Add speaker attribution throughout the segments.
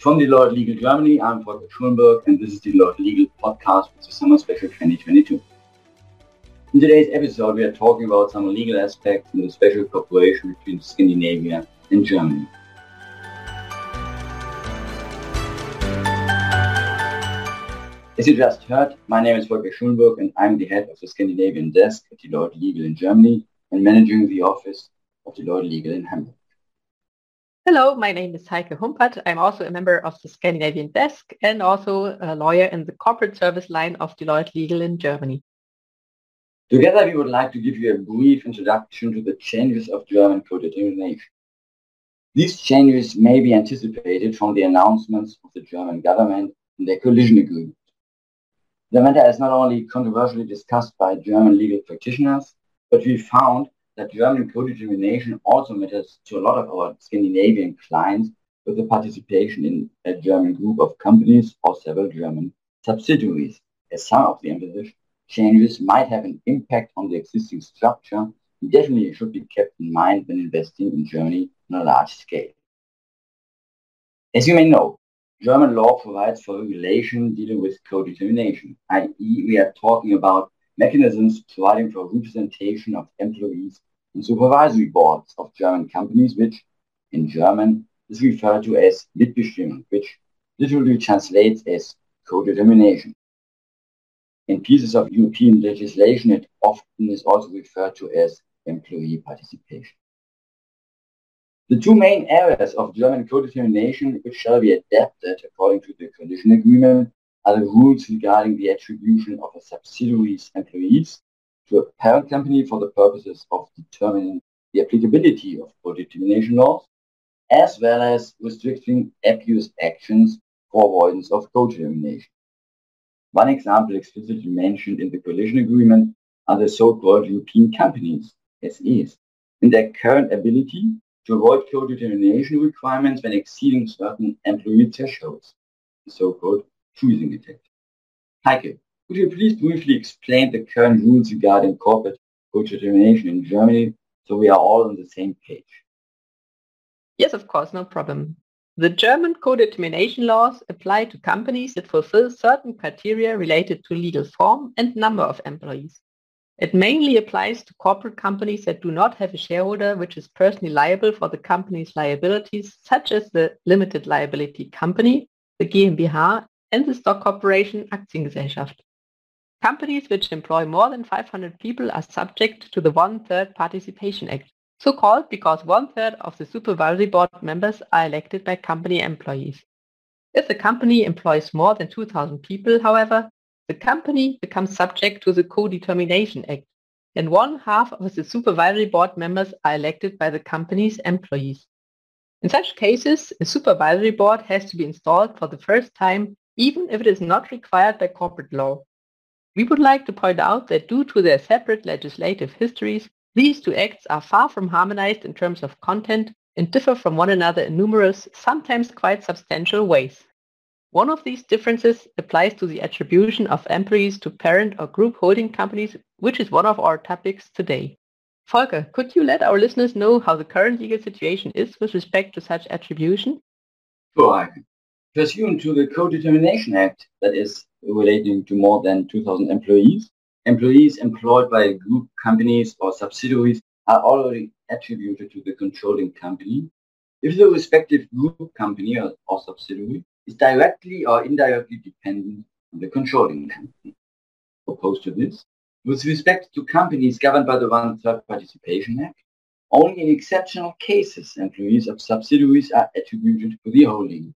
Speaker 1: From the Deloitte Legal Germany, I'm Volker Schulenburg, and this is the Deloitte Legal Podcast with the Summer Special 2022. In today's episode, we are talking about some legal aspects in the special cooperation between Scandinavia and Germany. As you just heard, my name is Volker Schulenburg, and I'm the head of the Scandinavian desk at the Deloitte Legal in Germany and managing the office of the Deloitte Legal in Hamburg.
Speaker 2: Hello, my name is Heike Humpert. I'm also a member of the Scandinavian desk and also a lawyer in the corporate service line of Deloitte Legal in Germany.
Speaker 1: Together, we would like to give you a brief introduction to the changes of German co-determination. These changes may be anticipated from the announcements of the German government in their coalition agreement. The matter is not only controversially discussed by German legal practitioners, but we found that German co-determination also matters to a lot of our Scandinavian clients with the participation in a German group of companies or several German subsidiaries, as some of the envisaged changes might have an impact on the existing structure and definitely should be kept in mind when investing in Germany on a large scale. As you may know, German law provides for regulation dealing with co-determination, i.e. we are talking about mechanisms providing for representation of employees and supervisory boards of German companies, which in German is referred to as Mitbestimmung, which literally translates as co-determination. In pieces of European legislation, it often is also referred to as employee participation. The two main areas of German co-determination which shall be adapted according to the coalition agreement are the rules regarding the attribution of a subsidiary's employees to a parent company for the purposes of determining the applicability of co-determination laws, as well as restricting abuse actions for avoidance of co-determination. One example explicitly mentioned in the coalition agreement are the so-called European companies, SEs, and their current ability to avoid co-determination requirements when exceeding certain employee thresholds, the so-called freezing effect. Heike, could you please briefly explain the current rules regarding corporate co-determination in Germany so we are all on the same page?
Speaker 2: Yes, of course, no problem. The German co-determination laws apply to companies that fulfill certain criteria related to legal form and number of employees. It mainly applies to corporate companies that do not have a shareholder which is personally liable for the company's liabilities, such as the limited liability company, the GmbH, and the stock corporation Aktiengesellschaft. Companies which employ more than 500 people are subject to the One-Third Participation Act, so called because one-third of the supervisory board members are elected by company employees. If the company employs more than 2,000 people, however, the company becomes subject to the Co-Determination Act, and one half of the supervisory board members are elected by the company's employees. In such cases, a supervisory board has to be installed for the first time, even if it is not required by corporate law. We would like to point out that due to their separate legislative histories, these two acts are far from harmonized in terms of content and differ from one another in numerous, sometimes quite substantial ways. One of these differences applies to the attribution of employees to parent or group holding companies, which is one of our topics today. Volker, could you let our listeners know how the current legal situation is with respect to such attribution?
Speaker 1: Sure. Pursuant to the Co-Determination Act, that is relating to more than 2,000 employees. Employees employed by group companies or subsidiaries are already attributed to the controlling company if the respective group company or, or subsidiary is directly or indirectly dependent on the controlling company. Opposed to this, with respect to companies governed by the One-Third Participation Act, only in exceptional cases employees of subsidiaries are attributed to the holding,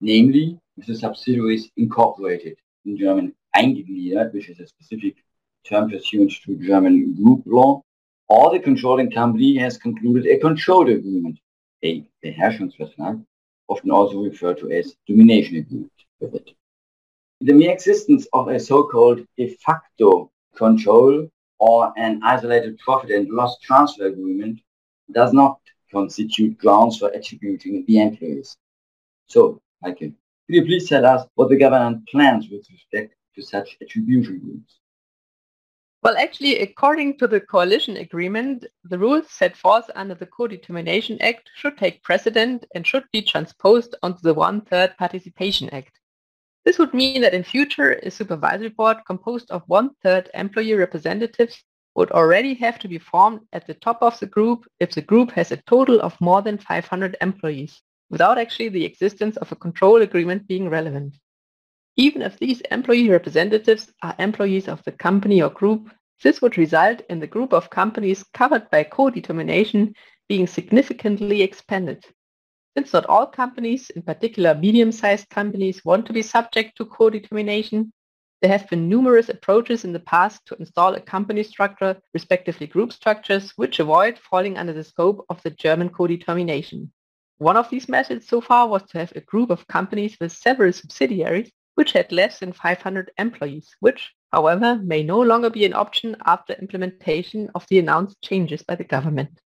Speaker 1: namely if the subsidiary is incorporated in German eingegliedert, which is a specific term pursuant to German group law, or the controlling company has concluded a control agreement, a Beherrschungsvertrag, often also referred to as domination agreement with it. The mere existence of a so-called de facto control or an isolated profit and loss transfer agreement does not constitute grounds for attributing the employees. So, can could you please tell us what the government plans with respect to such attribution rules?
Speaker 2: Well, actually, according to the coalition agreement, the rules set forth under the Co-Determination Act should take precedent and should be transposed onto the One-Third Participation Act. This would mean that in future, a supervisory board composed of one-third employee representatives would already have to be formed at the top of the group if the group has a total of more than 500 employees, without actually the existence of a control agreement being relevant. Even if these employee representatives are employees of the company or group, this would result in the group of companies covered by co-determination being significantly expanded. Since not all companies, in particular medium-sized companies, want to be subject to co-determination, there have been numerous approaches in the past to install a company structure, respectively group structures, which avoid falling under the scope of the German co-determination. One of these methods so far was to have a group of companies with several subsidiaries which had less than 500 employees, which, however, may no longer be an option after implementation of the announced changes by the government.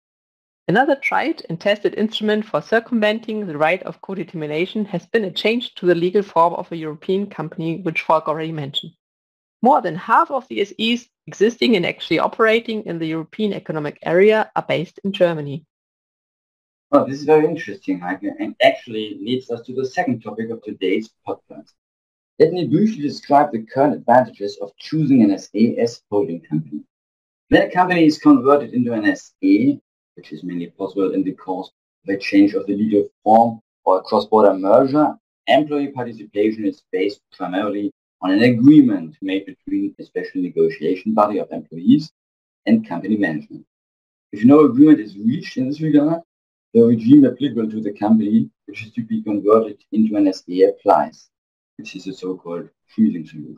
Speaker 2: Another tried and tested instrument for circumventing the right of co-determination has been a change to the legal form of a European company, which Volker already mentioned. More than half of the SEs existing and actually operating in the European Economic Area are based in Germany.
Speaker 1: Well, this is very interesting, Heike, and actually leads us to the second topic of today's podcast. Let me briefly describe the current advantages of choosing an SE as holding company. When a company is converted into an SE, which is mainly possible in the course of a change of the legal form or a cross-border merger, employee participation is based primarily on an agreement made between a special negotiation body of employees and company management. If no agreement is reached in this regard, the regime applicable to the company, which is to be converted into an SE, applies which is a so-called freezing solution.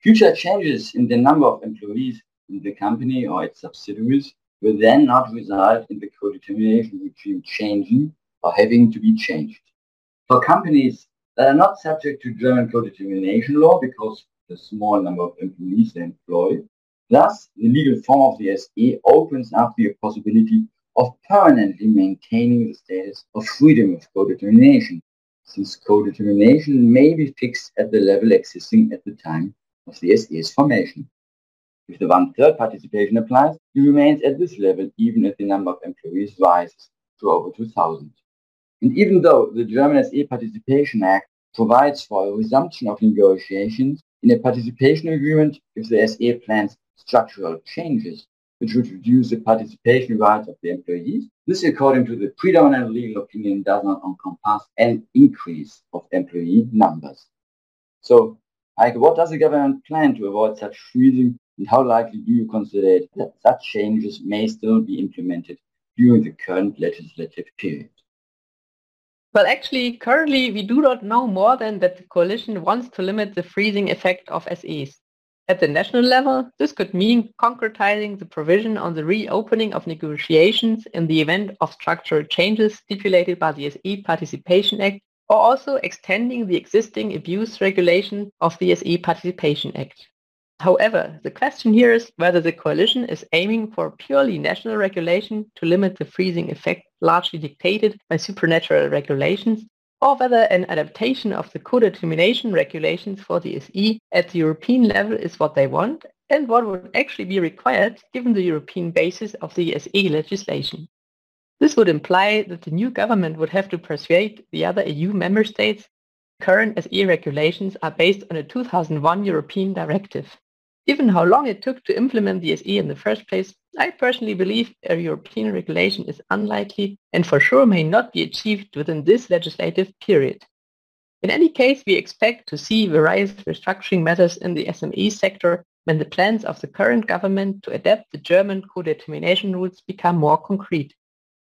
Speaker 1: Future changes in the number of employees in the company or its subsidiaries will then not result in the co-determination regime changing or having to be changed. For companies that are not subject to German co-determination law because the small number of employees they employ, thus the legal form of the SE opens up the possibility of permanently maintaining the status of freedom of co-determination since co-determination may be fixed at the level existing at the time of the SE's formation. If the one-third participation applies, it remains at this level even if the number of employees rises to over 2,000. And even though the German SE Participation Act provides for a resumption of negotiations in a participation agreement if the SE plans structural changes, which would reduce the participation rights of the employees. This, according to the predominant legal opinion, does not encompass an increase of employee numbers. So, what does the government plan to avoid such freezing, and how likely do you consider that such changes may still be implemented during the current legislative period?
Speaker 2: Well, actually, currently we do not know more than that the coalition wants to limit the freezing effect of SEs. At the national level, this could mean concretizing the provision on the reopening of negotiations in the event of structural changes stipulated by the SE Participation Act, or also extending the existing abuse regulation of the SE Participation Act. However, the question here is whether the coalition is aiming for purely national regulation to limit the freezing effect largely dictated by supranational regulations or whether an adaptation of the co-determination regulations for the SE at the European level is what they want and what would actually be required given the European basis of the SE legislation. This would imply that the new government would have to persuade the other EU member states current SE regulations are based on a 2001 European directive. Given how long it took to implement the SE in the first place, I personally believe a European regulation is unlikely and for sure may not be achieved within this legislative period. In any case, we expect to see various restructuring measures in the SME sector when the plans of the current government to adapt the German co-determination rules become more concrete.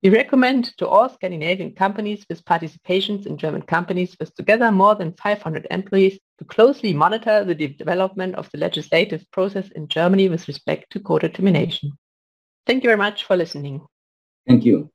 Speaker 2: We recommend to all Scandinavian companies with participations in German companies with together more than 500 employees to closely monitor the development of the legislative process in Germany with respect to co-determination. Thank you very much for listening.
Speaker 1: Thank you.